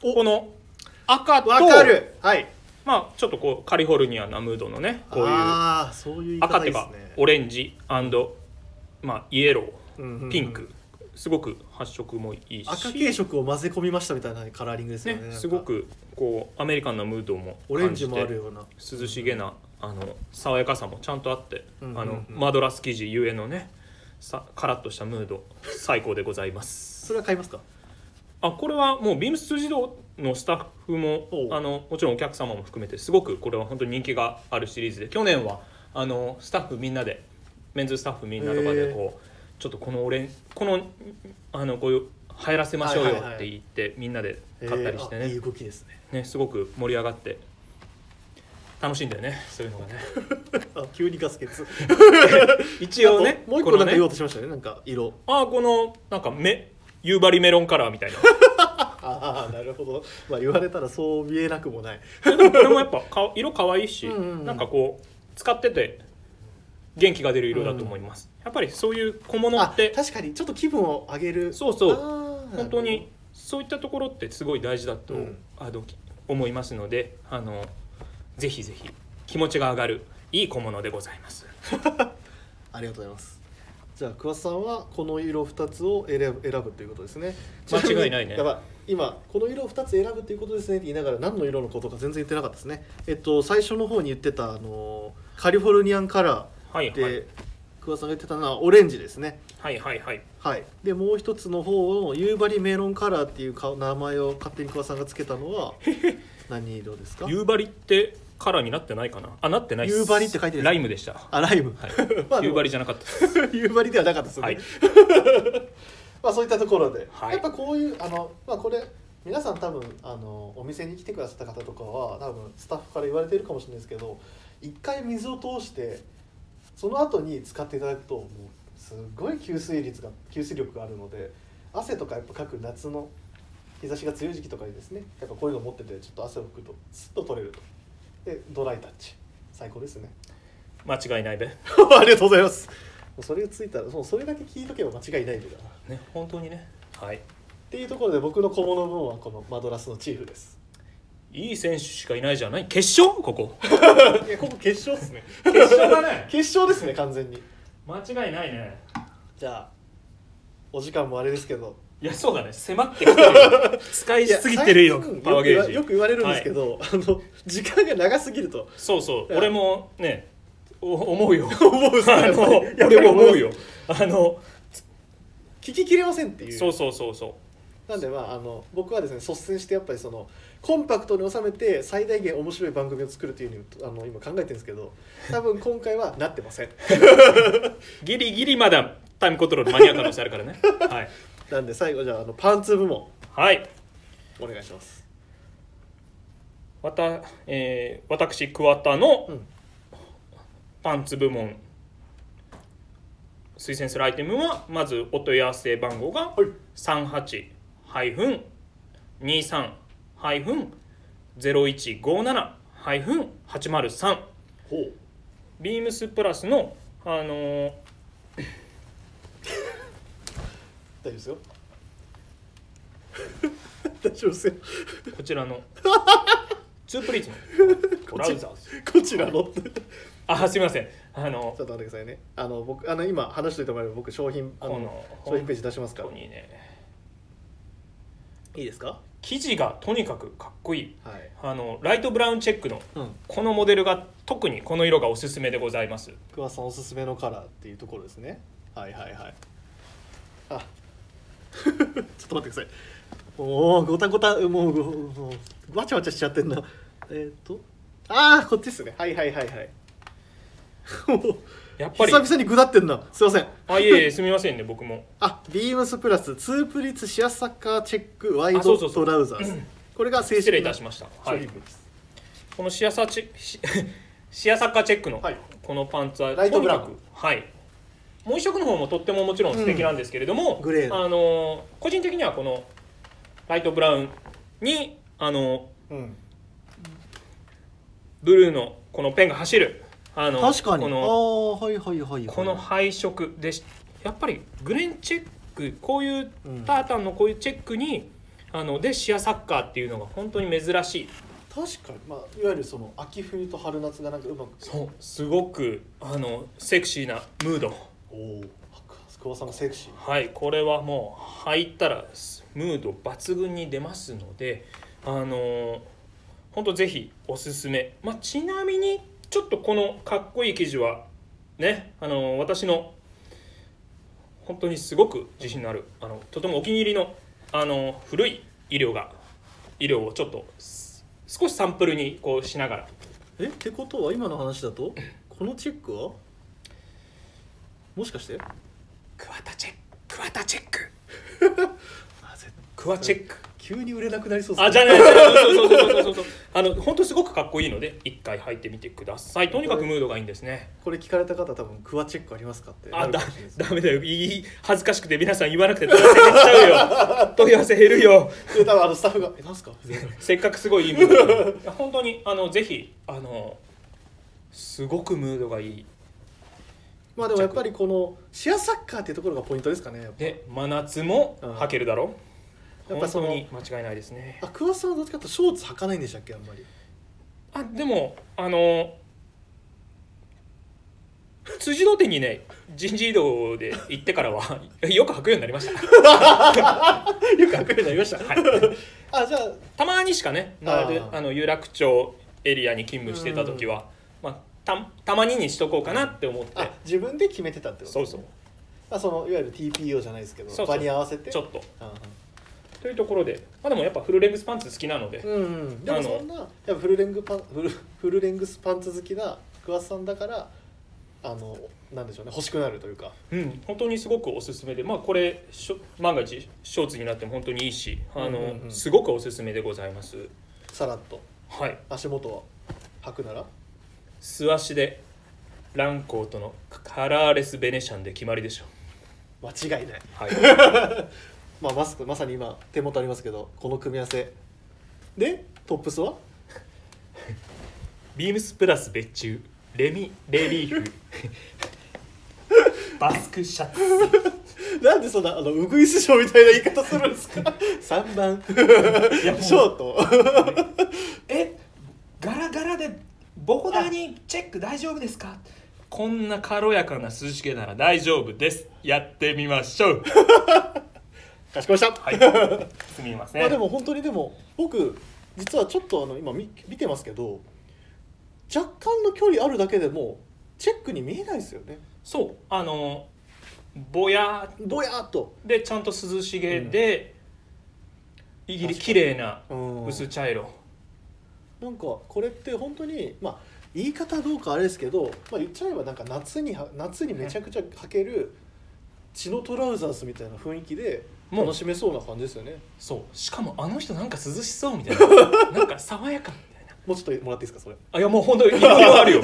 この赤とわかる。はい。まあちょっとこうカリフォルニアなムードのねこういうああそういう言い赤っていうか方いいですね。オレンジまあイエロうんうんうん。ーピンク。すごく発色もいいし。赤系色を混ぜ込みましたみたいなカラーリングですよねねなんか。すごくこうアメリカンなムードもオレンジもあるような。涼しげなあの爽やかさもちゃんとあって、うんうんうん。あのマドラス生地ゆえのねさカラッとしたムード最高でございます。それは買いますか？あこれはもうビームス自動のスタッフもあのもちろんお客様も含めてすごくこれは本当に人気があるシリーズで去年はあのスタッフみんなでメンズスタッフみんなとかでこうちょっとこのオレンこのあのこういう流行らせましょうよはいはいはい。って言ってみんなで買ったりしてね,、えーあいい動きですね。ねすごく盛り上がって楽しいんだよねそういうのがね。あ急にガス欠。一応ねもう一個なんか言おうとしましたねなんか色。あこのなんかメ夕張メロンカラーみたいな。ああなるほど。まあ言われたらそう見えなくもない。これもやっぱか色可愛いし、うんうんうん。なんかこう使ってて元気が出る色だと思います、やっぱりそういう小物あって確かにちょっと気分を上げる。そうそう。本当にそういったところってすごい大事だと、うん。あの思いますのであのぜひぜひ気持ちが上がるいい小物でございます。ありがとうございますじゃあ桑田さんはこの色2つを選ぶ選ぶということですね。間違いないね。やばい今この色を2つ選ぶということですねって言いながら何の色のことか全然言ってなかったですね。えっと最初の方に言ってたあのカリフォルニアンカラーで、はいはい。桑田さんが言ってたのはオレンジですね。はいはいはい。はい。でもう一つの方の夕張メロンカラーっていうか名前を勝手に桑田さんがつけたのは 何色ですか？夕張ってカラーになってないかな？あなってない夕張って書いてるライムでした。あライム、はい。夕張じゃなかった。夕張ではなかったでね、はい。まあそういったところで、はい。やっぱこういうあのまあこれ皆さん多分あのお店に来てくださった方とかは多分スタッフから言われてるかもしれないですけど一回水を通してその後に使っていただくともうすごい吸水率が吸水力があるので汗とかやっぱかく夏の日差しが強い時期とかにですねやっぱこういうの持っててちょっと汗を拭くとスッと取れるとでドライタッチ。最高ですね。間違いないべ。ありがとうございます。もうそれがついたらもうそれだけ聞いとけば間違いないんだな。ね本当にね。はい。っていうところで僕の小物分はこのマドラスのチーフです。いい選手しかいないじゃない。決勝？ここ。いやここ決勝ですね。決勝だね。決勝ですね完全に。間違いないね。じゃあお時間もあれですけどいやそうだね。迫ってきてるよ。使いすぎてるよパワーゲージ。よく言われるんですけど、あの 時間が長すぎると。そうそう。俺もねお思うよ。思うあの俺も思うよ。あの聞ききれませんっていう。そうそうそうそなんでまああの僕はですね率先してやっぱりそのコンパクトに収めて最大限面白い番組を作るというふうにあの今考えてるんですけど多分今回はなってません。ギリギリまだタイムコントロール間に合う可能性あるからね。はい、なんで最後じゃああのパンツ部門。はい。お願いします。わたえー私桑田のうん。パンツ部門。推薦するアイテムはまずお問い合わせ番号がはい。38-23-0157-803ほう。ビームスプラスのあのー大丈夫ですよ。大丈夫ですよ。こちらの。ツープリーツの。トラウザーズこちらの。ってちあすみません。あのょっと待ってくださいね。あの僕あの今話しておいてもらえば僕商品あの商品ページ出しますから。本当にね。いいですか？生地がとにかくかっこいい。はい。あのライトブラウンチェックのうん。このモデルが特にこの色がおすすめでございます。桑田さんおすすめのカラーっていうところですね。はいはいはい。あ ちょっと待ってください。もうごたごたもうごもうわちゃわちゃしちゃってんな。えっ、とああこっちですね。はいはいはいはい。やっぱり。久々にぐだってんな。すいません。あいえいえすみませんね僕も。あビームスプラスツープリッツシアサッカーチェックワイドトラウザーズ。これが正式なしました。はい。このシアサチェシシアサッカーチェックのはい。このパンツはライトブラウンとにかくはいもう一色の方もとってももちろん素敵なんですけれども、うん。グレーの。あの個人的にはこのライトブラウンにあのうん。ブルーのこのペンが走るあの確かに。あこのあはいはいはいはい。この配色でしやっぱりグレンチェックこういううんタータンのこういうチェックにあのでシアサッカーっていうのが本当に珍しい。確かに。まあいわゆるその秋冬と春夏がなんかうまく。そう。すごくあのセクシーなムードおお桑田さんがセクシーはいこれはもう履いたらムード抜群に出ますのであの本当ぜひおすすめ、まあ、ちなみにちょっとこのかっこいい生地はねあの私の本当にすごく自信のあるあのとてもお気に入りのあの古い医療が医療をちょっとす少しサンプルにこうしながら。えってことは今の話だとこのチェックは？もしかして？クワタチェック。クワタチェック。あ絶クワチェック。急に売れなくなりそうですあじゃあね。そうそうそうそうそうそうあの本当すごくかっこいいので一回履いてみてください。とにかくムードがいいんですね。これ聞かれた方多分クワチェックありますかってあだダメだよ。いい恥ずかしくて皆さん言わなくて問い合わせ減っちゃうよ問い合わせ減るよ。で多分あのスタッフが「えなんすか?」せっかくすごいいいムード。本当にあのぜひあのすごくムードがいいまあでもやっぱりこのシアサッカーっていうところがポイントですかねで真夏も履けるだろやっぱその本当に間違いないですね。あ桑田さんはどっちかというとショーツ履かないんでしたっけあんまり。あでもあの辻堂店にね人事異動で行ってからは よく履くようになりました。よく履くようになりました。はい。あじゃあ。たまにしかねあー。あの有楽町エリアに勤務してた時は、まあ、たたまににしとこうかなって思って。あ自分で決めてたってことそうそう。まあ、そのいわゆる TPO じゃないですけどそう場に合わせて。ちょっと。あというところで、まあ、でもやっぱフルレングスパンツ好きなので、うんうん。でもそんなやっぱフルレングパンフルフルレングスパンツ好きな桑田さんだからあのなんでしょうね。欲しくなるというか。うん、本当にすごくおすすめで、まあ、これしょ万が一ショーツになっても本当にいいしあの、うんうんうん。すごくおすすめでございます。さらっと。はい。足元は履くなら？素足でランコートのカラーレスベネシャンで決まりでしょ間違いない。はい。まあマスクまさに今手元ありますけどこの組み合わせ。でトップスは？ビームスプラス別注。レミレリーフ。バスクシャツ。なんでそんなあのウグイス賞みたいな言い方するんですか？3番。ショート。えガラガラでボーダーにチェック大丈夫ですか？こんな軽やかな涼しげなら大丈夫です。やってみましょう。かしこました。はい。すみません。まあでも本当にでも僕実はちょっとあの今見見てますけど若干の距離あるだけでもチェックに見えないですよね。そう。あのぼや。ぼやーっと。でちゃんと涼しげで、いぎり綺麗なうん。薄茶色なんかこれって本当にまあ言い方どうかあれですけど、まあ、言っちゃえばなんか夏には夏にめちゃくちゃ履ける血のトラウザースみたいな雰囲気でもう楽しめそうな感じですよね。そう。しかもあの人なんか涼しそうみたいな。なんか爽やかみたいな。もうちょっともらっていいですかそれ。あいやもう本当にいろいろあるよ。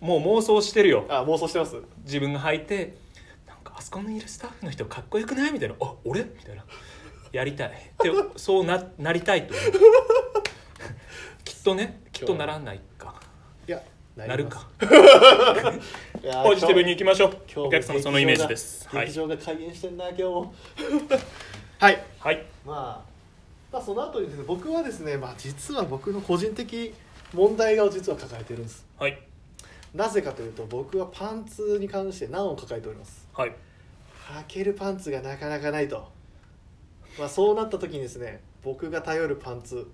もうもう妄想してるよ。あ妄想してます。自分が履いてなんかあそこにいるスタッフの人かっこよくない？みたいな。あ俺？みたいな。やりたい。ってそうななりたいと思うきっとねきっとならないか。いやなるか。ポジティブにいきましょう。今日お客様そのイメージです。はい。劇場が開演してんな今日も。はい。はい。まあ、まあその後にですね僕はですね、まあ、実は僕の個人的問題を実は抱えてるんです。はい。なぜかというと僕はパンツに関して難を抱えております。はい。履けるパンツがなかなかないと、まあ、そうなった時にですね僕が頼るパンツ、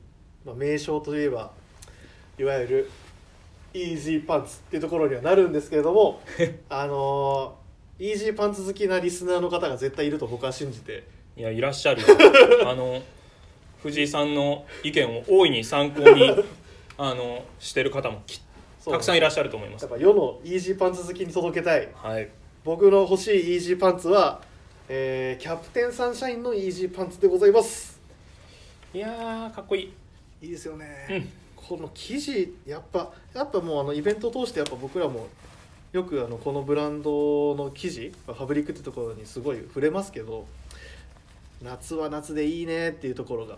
まあ、名称といえばいわゆるイージーパンツっていうところにはなるんですけれども あのーイージーパンツ好きなリスナーの方が絶対いると僕は信じて。いやいらっしゃるよ。あの藤井さんの意見を大いに参考に あのしてる方もたくさんいらっしゃると思います。やっぱ世のイージーパンツ好きに届けたい。はい。僕の欲しいイージーパンツは、えーキャプテンサンシャインのイージーパンツでございます。いやーかっこいいいいですよね、うん。この生地やっぱやっぱもうあのイベントを通してやっぱ僕らもよくあのこのブランドの生地ファブリックってところにすごい触れますけど夏は夏でいいねっていうところが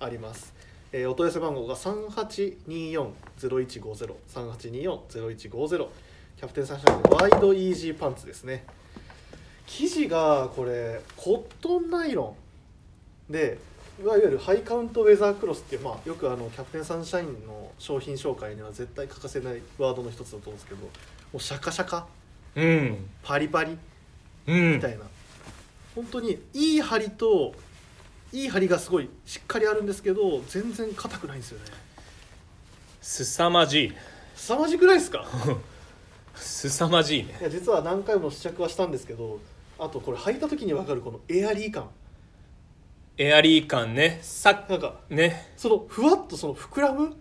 あります、えーお問い合わせ番号が3824-0150 3824-0150キャプテンサンシャインのワイドイージーパンツですね。生地がこれコットンナイロンでいわゆるハイカウントウェザークロスっていう、まあ、よくあのキャプテンサンシャインの商品紹介には絶対欠かせないワードの一つだと思うんですけどもうシャカシャカうん。パリパリうん。みたいな、本当にいい針といい針がすごいしっかりあるんですけど全然硬くないんですよね。すさまじい。凄まじくないですか？すさまじいね。いや実は何回も試着はしたんですけどあとこれ履いた時に分かるこのエアリー感エアリー感ね。さなんかね。そのふわっとその膨らむ？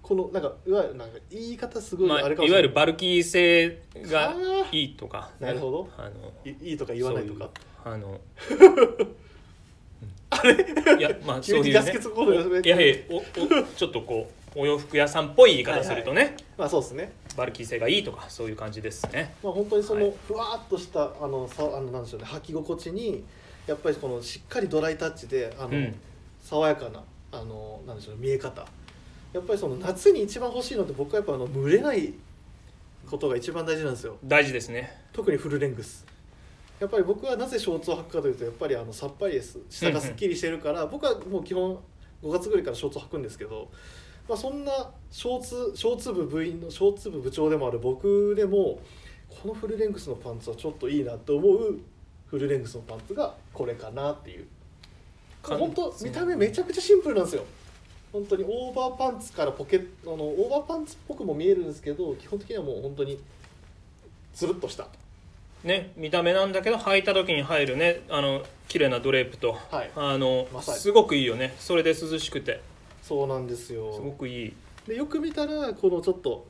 このなんかいわゆるなんか言い方すごいまあ、あれかもいしれない。わゆるバルキー性がいいとか、なるほど。あのいいいとか言わないとか。そういうあのあれ いやまあ そういうね。急にガス欠コードが増えていやいやおおちょっとこうお洋服屋さんっぽい言い方するとね、まあそうですね。バルキー性がいいとかそういう感じですね。まあ本当にそはい。のふわっとしたあのさあのなんでしょうね。履き心地にやっぱりこのしっかりドライタッチであの、うん。爽やかなあのなんでしょうね見え方。やっぱりその夏に一番欲しいのって僕はやっぱあの蒸れないことが一番大事なんですよ。大事ですね。特にフルレングス。やっぱり僕はなぜショーツを履くかというとやっぱりあのさっぱりです。下がすっきりしてるから、僕はもう基本5月ぐらいからショーツを履くんですけど、まあ、そんなショーツショーツ部部員のショーツ部部長でもある僕でもこのフルレングスのパンツはちょっといいなと思うフルレングスのパンツがこれかなっていう。か本当見た目めちゃくちゃシンプルなんですよ。本当にオーバーパンツからポケットあのオーバーパンツっぽくも見えるんですけど基本的にはもう本当につるっとした。ね見た目なんだけど履いた時に入るねあの綺麗なドレープと、はい。あのすごくいいよね。それで涼しくて。そうなんですよ。すごくいい。でよく見たらこのちょっと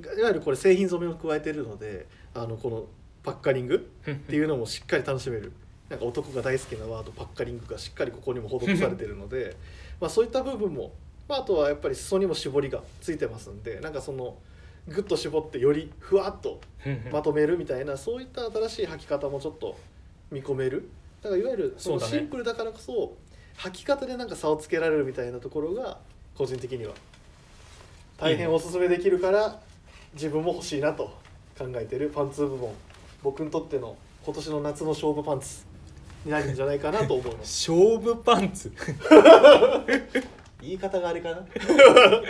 いわゆるこれ製品染めを加えてるのであのこのパッカリング？っていうのもしっかり楽しめる。なんか男が大好きなワードパッカリングがしっかりここにも施されてるのでまあそういった部分も、まあ、あとはやっぱり裾にも絞りがついてますんでなんかそのグッと絞ってよりふわっとまとめるみたいなそういった新しい履き方もちょっと見込める。だからいわゆるそのシンプルだからこそ履き方でなんか差をつけられるみたいなところが個人的には大変おすすめできるから自分も欲しいなと考えてるパンツ部門僕にとっての今年の夏の勝負パンツになるんじゃないかなと思います。勝負パンツ？言い方があれかな？って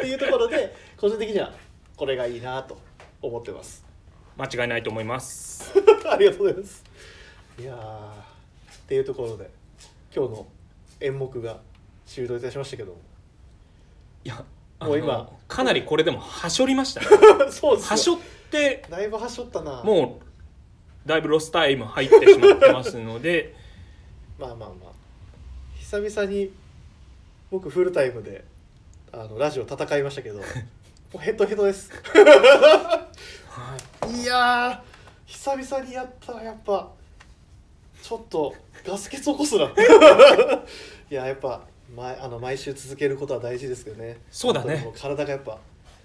いうところで個人的にはこれがいいなと思ってます。間違いないと思います。ありがとうございます。いやーっていうところで今日の演目が終了いたしましたけども。いやもう今かなりこれでもはしょりましたね。そうですはしょってだいぶはしょったな。もうだいぶロスタイム入ってしまってますので。まあまあまあ。久々に僕フルタイムであのラジオ戦いましたけど もうヘトヘトです。い。やー久々にやったらやっぱちょっとガス欠起こすな。いややっぱ毎あの毎週続けることは大事ですけどね。そうだね。体がやっぱ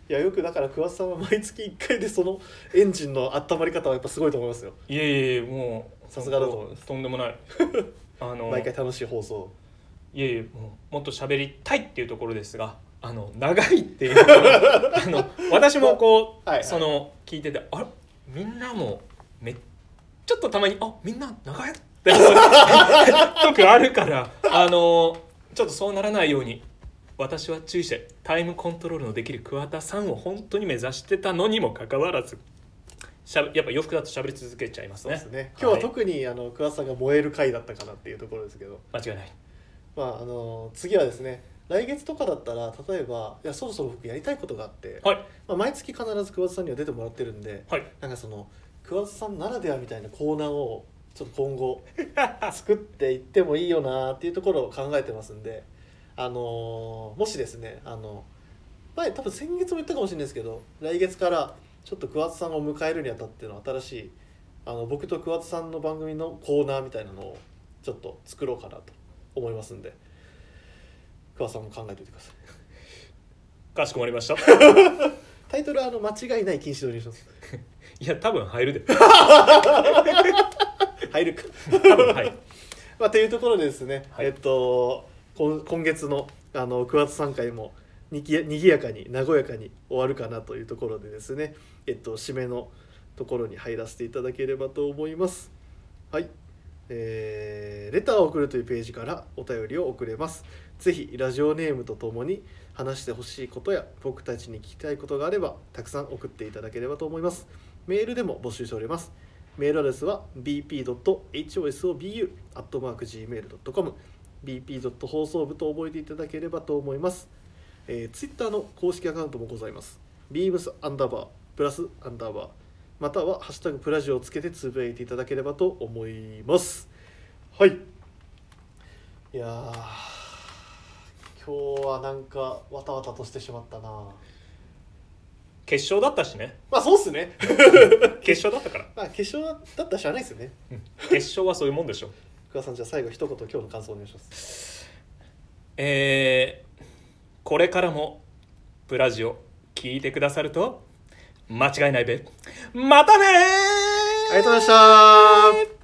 いやよくだから桑田さんは毎月1回でそのエンジンの温まり方はやっぱすごいと思いますよ。いえいえもうさすがだと思います。とんでもない。あの毎回楽しい放送いえいえもうもっと喋りたいっていうところですがあの長いっていう あの私もこう、はいはい。その聞いててあれ？みんなもめちょっとたまにあみんな長いって時あるからあのちょっとそうならないように私は注意してタイムコントロールのできる桑田さんを本当に目指してたのにもかかわらずしゃべやっぱ洋服だと喋り続けちゃいますね。そうですね。今日は特にあの桑田さんが燃える回だったかなっていうところですけど。間違いない。まああの次はですね来月とかだったら例えばいやそろそろ僕やりたいことがあって、はい。まあ、毎月必ず桑田さんには出てもらってるんではい。なんかその桑田さんならではみたいなコーナーをちょっと今後作っていってもいいよなっていうところを考えてますんであのーもしですねあの前多分先月も言ったかもしれないですけど来月からちょっと桑田さんを迎えるにあたっての新しいあの僕と桑田さんの番組のコーナーみたいなのをちょっと作ろうかなと思いますんで桑田さんも考えておいてください。かしこまりました？タイトルはあの間違いない禁止導入します。いや多分入るで。入るか。多分はい まあ、というところでですね、はい。えっと今月のあの9月3回もにぎやにぎやかに和やかに終わるかなというところでですね、えっと、締めのところに入らせていただければと思います。はい、えーレターを送るというページからお便りを送れます。ぜひラジオネームとともに話してほしいことや僕たちに聞きたいことがあればたくさん送っていただければと思います。メールでも募集しております。メールアドレスは bp.hosobu.gmail.com bp. 放送部と覚えていただければと思います。えー、Twitter の公式アカウントもございます。beams アンダーバープラスアンダーバーまたは「ハッシュタグプラジオ」をつけてつぶやいていただければと思います。はい。いやー今日はなんかわたわたとしてしまったな。決勝だったしねまあそうっすね。決勝だったから、まあ決勝だったらしゃあないですよね。決勝はそういうもんでしょ桑田さんじゃあ最後一言今日の感想お願いします。えー、これからもプラジオ聞いてくださると間違いないべ。またねー。ありがとうございました